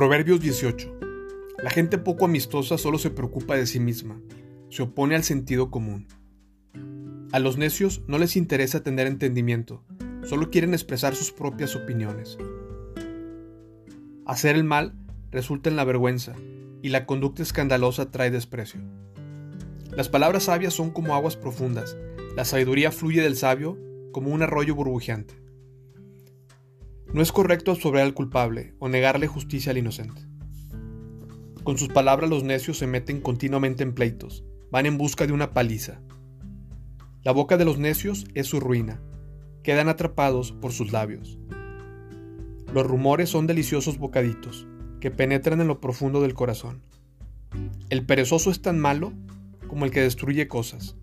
Proverbios 18. La gente poco amistosa solo se preocupa de sí misma, se opone al sentido común. A los necios no les interesa tener entendimiento, solo quieren expresar sus propias opiniones. Hacer el mal resulta en la vergüenza, y la conducta escandalosa trae desprecio. Las palabras sabias son como aguas profundas, la sabiduría fluye del sabio como un arroyo burbujeante. No es correcto absolver al culpable o negarle justicia al inocente. Con sus palabras los necios se meten continuamente en pleitos, van en busca de una paliza. La boca de los necios es su ruina, quedan atrapados por sus labios. Los rumores son deliciosos bocaditos que penetran en lo profundo del corazón. El perezoso es tan malo como el que destruye cosas.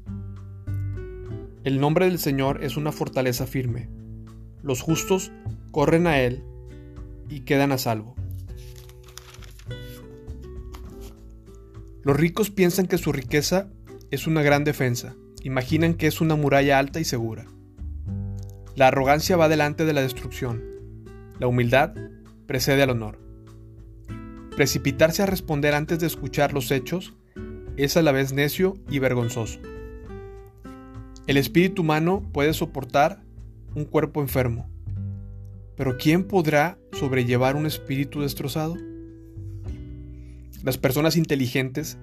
El nombre del Señor es una fortaleza firme. Los justos corren a él y quedan a salvo. Los ricos piensan que su riqueza es una gran defensa, imaginan que es una muralla alta y segura. La arrogancia va delante de la destrucción, la humildad precede al honor. Precipitarse a responder antes de escuchar los hechos es a la vez necio y vergonzoso. El espíritu humano puede soportar un cuerpo enfermo, pero ¿quién podrá sobrellevar un espíritu destrozado? Las personas inteligentes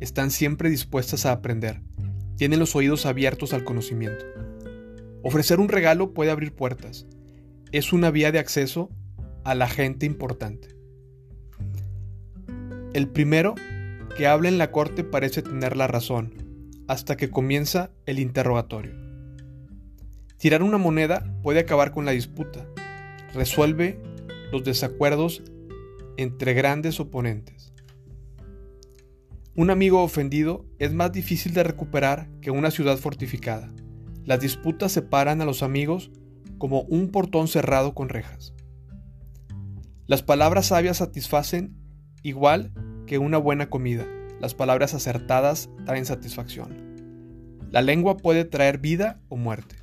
están siempre dispuestas a aprender, tienen los oídos abiertos al conocimiento. Ofrecer un regalo puede abrir puertas, es una vía de acceso a la gente importante. El primero que habla en la corte parece tener la razón, hasta que comienza el interrogatorio. Tirar una moneda puede acabar con la disputa, resuelve los desacuerdos entre grandes oponentes. Un amigo ofendido es más difícil de recuperar que una ciudad fortificada. Las disputas separan a los amigos como un portón cerrado con rejas. Las palabras sabias satisfacen igual que una buena comida. Las palabras acertadas traen satisfacción. La lengua puede traer vida o muerte.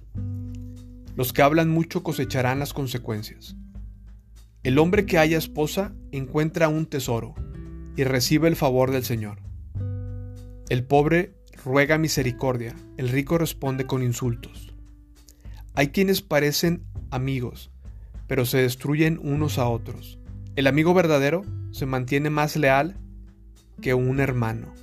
Los que hablan mucho cosecharán las consecuencias. El hombre que haya esposa encuentra un tesoro y recibe el favor del Señor. El pobre ruega misericordia, el rico responde con insultos. Hay quienes parecen amigos, pero se destruyen unos a otros. El amigo verdadero se mantiene más leal que un hermano.